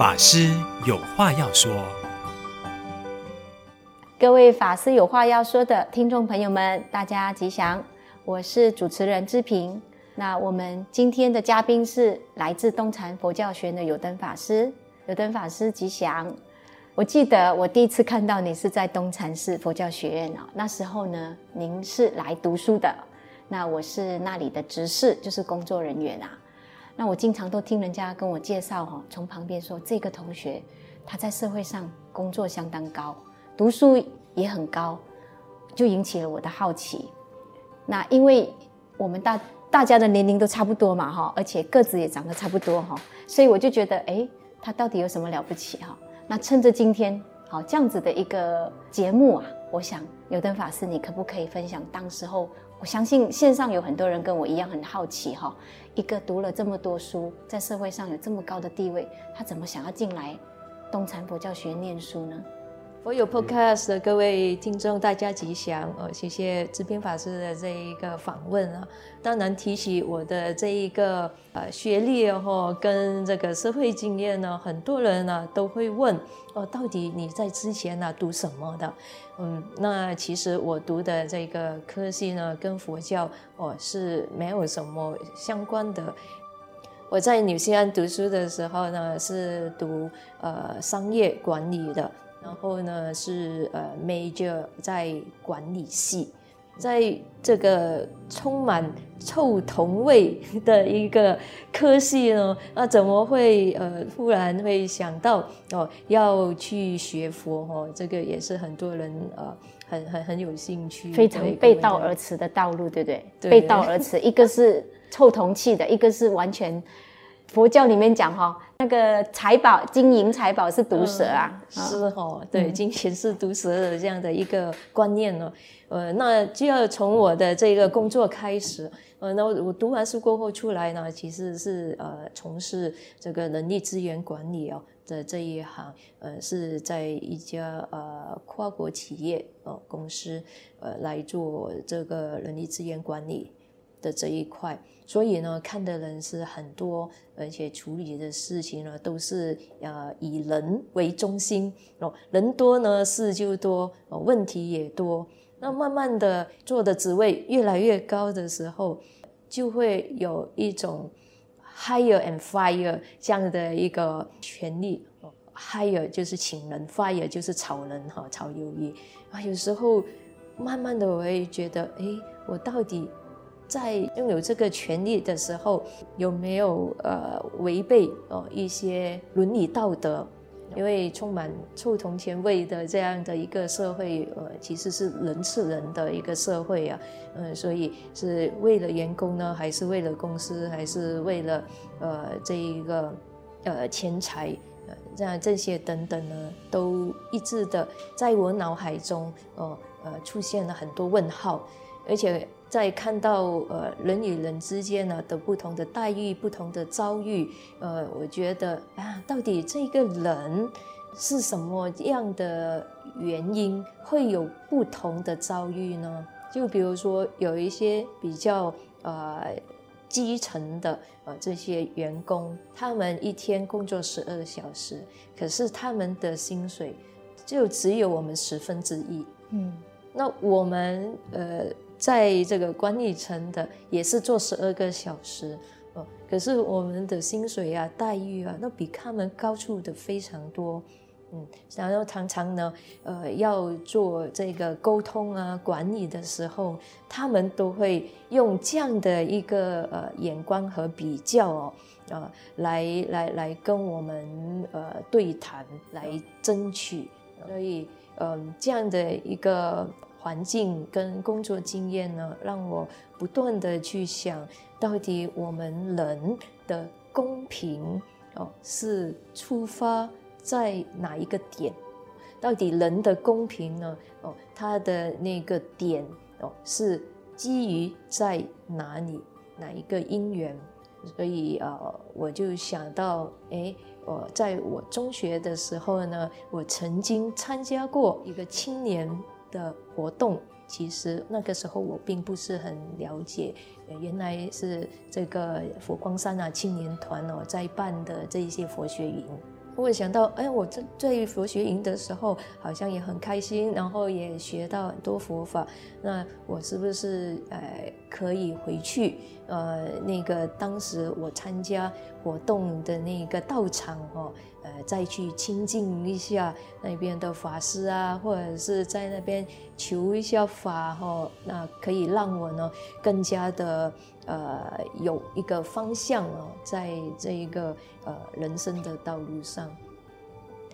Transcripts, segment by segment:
法师有话要说，各位法师有话要说的听众朋友们，大家吉祥，我是主持人芝萍。那我们今天的嘉宾是来自东禅佛教学院的有灯法师，有灯法师吉祥。我记得我第一次看到你是在东禅寺佛教学院哦，那时候呢，您是来读书的，那我是那里的执事，就是工作人员啊。那我经常都听人家跟我介绍哈，从旁边说这个同学他在社会上工作相当高，读书也很高，就引起了我的好奇。那因为我们大大家的年龄都差不多嘛哈，而且个子也长得差不多哈，所以我就觉得哎，他到底有什么了不起哈？那趁着今天好这样子的一个节目啊，我想有灯法师，你可不可以分享当时候？我相信线上有很多人跟我一样很好奇哈，一个读了这么多书，在社会上有这么高的地位，他怎么想要进来东禅佛教学念书呢？佛有 Podcast 的各位听众，大家吉祥哦！谢谢芝萍法师的这一个访问啊。当然提起我的这一个呃学历哦，跟这个社会经验呢，很多人呢都会问哦，到底你在之前呢读什么的？嗯，那其实我读的这个科系呢，跟佛教哦是没有什么相关的。我在纽西兰读书的时候呢，是读呃商业管理的。然后呢，是呃 major 在管理系，在这个充满臭铜味的一个科系呢，那怎么会呃忽然会想到哦要去学佛哦？这个也是很多人呃很很很有兴趣，非常背道而驰的道路，对不对？对背道而驰，一个是臭铜器的，一个是完全。佛教里面讲哈，那个财宝、金银财宝是毒蛇啊，嗯、是哦，对，金钱是毒蛇的这样的一个观念呢。呃，那就要从我的这个工作开始。呃，那我读完书过后出来呢，其实是呃从事这个人力资源管理哦的这一行，呃，是在一家呃跨国企业呃公司呃来做这个人力资源管理的这一块。所以呢，看的人是很多，而且处理的事情呢，都是呃以人为中心哦。人多呢，事就多，问题也多。那慢慢的做的职位越来越高的时候，就会有一种 hire and fire 这样的一个权利。hire 就是请人，fire 就是炒人哈，炒鱿鱼啊。有时候慢慢的我会觉得，哎，我到底。在拥有这个权利的时候，有没有呃违背哦一些伦理道德？因为充满臭铜钱味的这样的一个社会，呃，其实是人吃人的一个社会啊，呃，所以是为了员工呢，还是为了公司，还是为了呃这一个呃钱财，呃，这样这些等等呢，都一致的在我脑海中，呃，呃出现了很多问号，而且。在看到呃人与人之间呢的不同的待遇、不同的遭遇，呃，我觉得啊，到底这个人是什么样的原因会有不同的遭遇呢？就比如说有一些比较呃基层的呃这些员工，他们一天工作十二小时，可是他们的薪水就只有我们十分之一。嗯，那我们呃。在这个管理层的也是做十二个小时，哦，可是我们的薪水啊、待遇啊，那比他们高出的非常多，嗯，然后常常呢，呃，要做这个沟通啊、管理的时候，他们都会用这样的一个呃眼光和比较哦，呃，来来来跟我们呃对谈，来争取，所以嗯、呃，这样的一个。环境跟工作经验呢，让我不断地去想，到底我们人的公平哦，是出发在哪一个点？到底人的公平呢？哦，它的那个点哦，是基于在哪里？哪一个因缘？所以呃，我就想到，诶，我在我中学的时候呢，我曾经参加过一个青年。的活动，其实那个时候我并不是很了解，原来是这个佛光山啊青年团哦在办的这一些佛学营。我想到，哎，我在在佛学营的时候，好像也很开心，然后也学到很多佛法。那我是不是呃可以回去？呃，那个当时我参加活动的那个道场哦，呃，再去亲近一下那边的法师啊，或者是在那边求一下法哦，那可以让我呢更加的。呃，有一个方向哦，在这一个呃人生的道路上，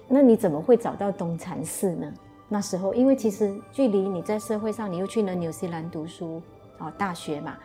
那你怎么会找到东禅寺呢？那时候，因为其实距离你在社会上，你又去了纽西兰读书啊，大学嘛，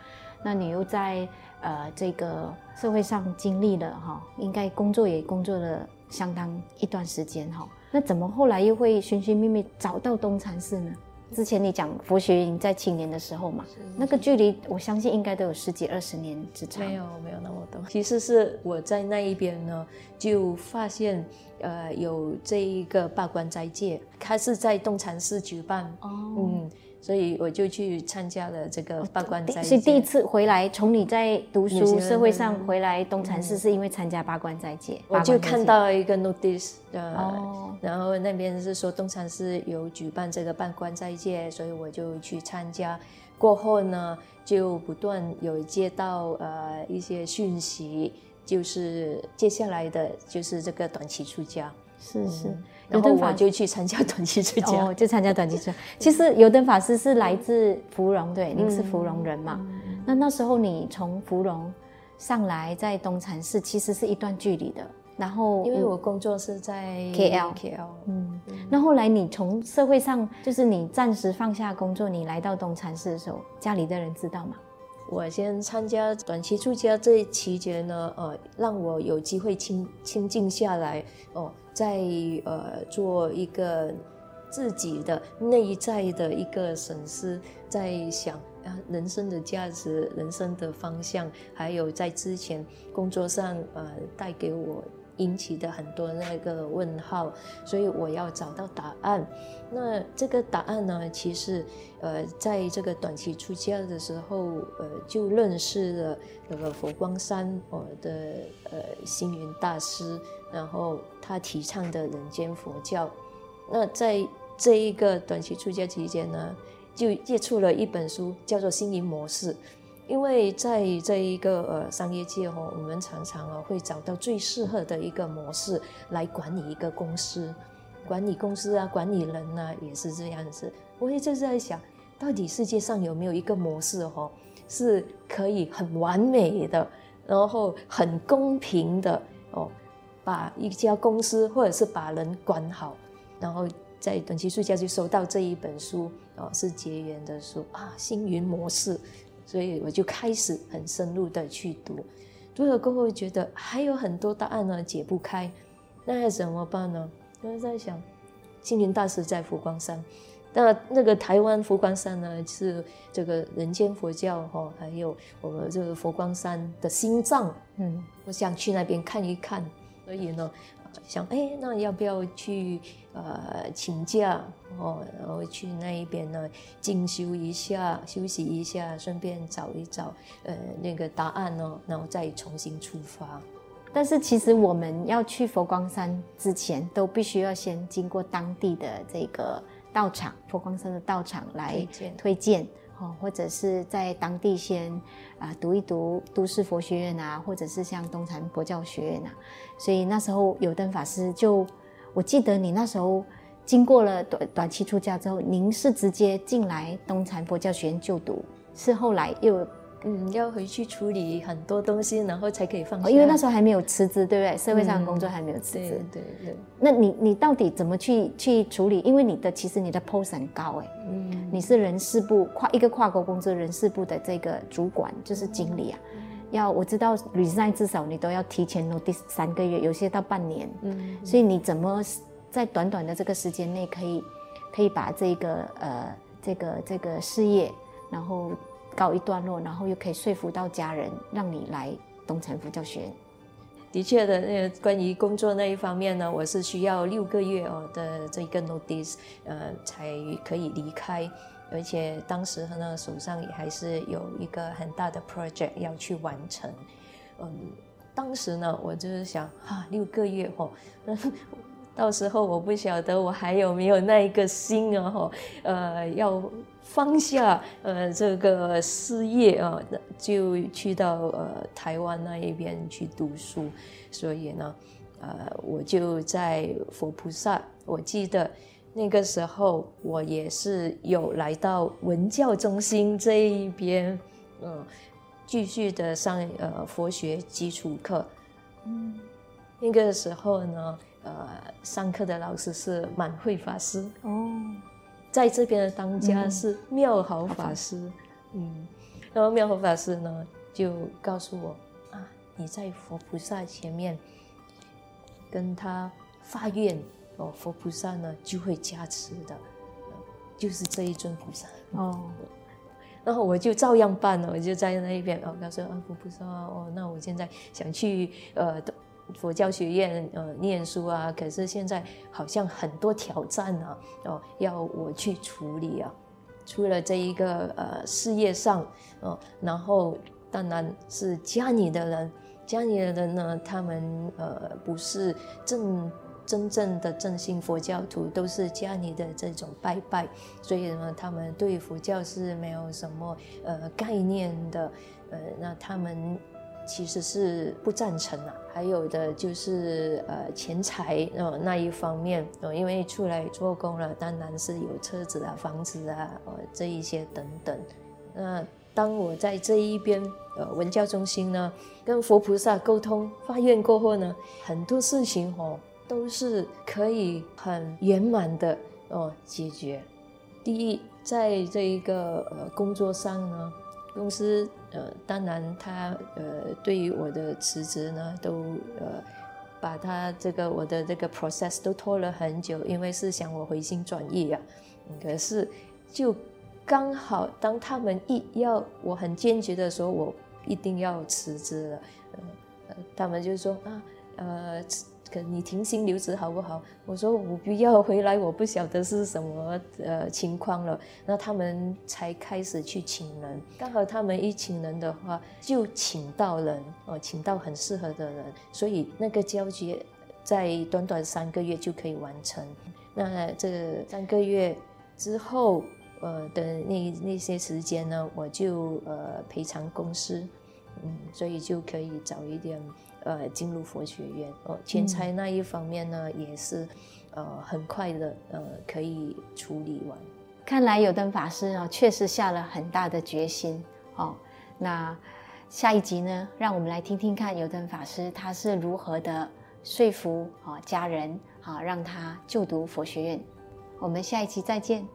那你又在呃这个社会上经历了哈，应该工作也工作了相当一段时间哈，那怎么后来又会寻寻觅觅找到东禅寺呢？之前你讲佛学营在青年的时候嘛，那个距离我相信应该都有十几二十年之长。没有没有那么多。其实是我在那一边呢，就发现呃有这一个八关斋戒，它是在东禅寺举办。哦，嗯。所以我就去参加了这个八关斋戒。所以第一次回来，从你在读书社会上回来东禅寺，是因为参加八关斋戒。我就看到一个 notice，呃，然后那边是说东禅寺有举办这个八关斋戒，所以我就去参加。过后呢，就不断有接到呃一些讯息，就是接下来的就是这个短期出家。是是。嗯然后我就去参加 短期出家，哦，就参加短期出家。其实油灯法师是来自芙蓉，对，您是芙蓉人嘛？嗯、那那时候你从芙蓉上来，在东禅寺，其实是一段距离的。然后因为我工作是在 KL，KL，嗯，嗯，那后来你从社会上，就是你暂时放下工作，你来到东禅寺的时候，家里的人知道吗？我先参加短期出家这期间呢，呃，让我有机会清清静下来哦，在呃做一个自己的内在的一个审视，在想啊人生的价值、人生的方向，还有在之前工作上呃带给我。引起的很多那个问号，所以我要找到答案。那这个答案呢，其实呃，在这个短期出家的时候，呃，就认识了那个佛光山我的呃星云大师，然后他提倡的人间佛教。那在这一个短期出家期间呢，就接触了一本书，叫做《心灵模式》。因为在这一个呃商业界哈，我们常常啊会找到最适合的一个模式来管理一个公司，管理公司啊，管理人呢、啊、也是这样子。我一直在想，到底世界上有没有一个模式哈，是可以很完美的，然后很公平的哦，把一家公司或者是把人管好。然后在短期睡觉就收到这一本书哦，是结缘的书啊，星云模式。所以我就开始很深入的去读，读了过后觉得还有很多答案呢解不开，那要怎么办呢？我就在想，星云大师在佛光山，那那个台湾佛光山呢是这个人间佛教哈，还有我们这个佛光山的心脏，嗯，我想去那边看一看，所以呢。想哎，那要不要去呃请假哦，然后去那一边呢进修一下，休息一下，顺便找一找呃那个答案哦，然后再重新出发。但是其实我们要去佛光山之前，都必须要先经过当地的这个道场，佛光山的道场来推荐。哦或者是在当地先啊读一读都市佛学院啊，或者是像东禅佛教学院啊，所以那时候有灯法师就，我记得你那时候经过了短短期出家之后，您是直接进来东禅佛教学院就读，是后来又。嗯，要回去处理很多东西，然后才可以放下。因为那时候还没有辞职，对不对？社会上的工作还没有辞职。嗯、对对对。那你你到底怎么去去处理？因为你的其实你的 post 很高哎，嗯，你是人事部跨一个跨国公司人事部的这个主管，就是经理啊。嗯、要我知道 resign 至少你都要提前 notice 三个月，有些到半年。嗯。所以你怎么在短短的这个时间内可以可以把这个呃这个这个事业，然后。告一段落，然后又可以说服到家人，让你来东禅佛教学。的确的，那个关于工作那一方面呢，我是需要六个月哦的这个 notice，呃，才可以离开。而且当时呢，手上也还是有一个很大的 project 要去完成。嗯，当时呢，我就是想啊，六个月哈，到时候我不晓得我还有没有那一个心啊哈，呃，要放下呃这个事业啊，就去到呃台湾那一边去读书。所以呢，呃，我就在佛菩萨，我记得那个时候我也是有来到文教中心这一边，嗯。继续的上呃佛学基础课，嗯，那个时候呢，呃，上课的老师是满慧法师哦，在这边的当家是妙好法师，嗯，嗯，然后妙好法师呢就告诉我啊，你在佛菩萨前面跟他发愿哦，佛菩萨呢就会加持的，就是这一尊菩萨。哦。然后我就照样办了，我就在那一边哦，他说啊，佛菩萨哦，那我现在想去呃佛教学院呃念书啊，可是现在好像很多挑战啊，哦，要我去处理啊，除了这一个呃事业上哦，然后当然是家里的人，家里的人呢，他们呃不是正。真正的正信佛教徒都是家里的这种拜拜，所以呢，他们对佛教是没有什么呃概念的，呃，那他们其实是不赞成啊。还有的就是呃钱财呃那一方面，呃，因为出来做工了，当然是有车子啊、房子啊，呃这一些等等。那当我在这一边呃文教中心呢，跟佛菩萨沟通发愿过后呢，很多事情哦。都是可以很圆满的哦解决。第一，在这一个呃工作上呢，公司呃当然他呃对于我的辞职呢，都呃把他这个我的这个 process 都拖了很久，因为是想我回心转意啊。可是就刚好当他们一要我很坚决的说，我一定要辞职了，呃，他们就说啊呃。你停薪留职好不好？我说我不要回来，我不晓得是什么呃情况了。那他们才开始去请人，刚好他们一请人的话，就请到人哦，请到很适合的人，所以那个交接在短短三个月就可以完成。那这三个月之后呃的那那些时间呢，我就呃赔偿公司，嗯，所以就可以早一点。呃，进入佛学院哦，钱财那一方面呢，也是，呃，很快的，呃，可以处理完。看来有灯法师啊，确实下了很大的决心哦。那下一集呢，让我们来听听看有灯法师他是如何的说服啊家人啊，让他就读佛学院。我们下一期再见。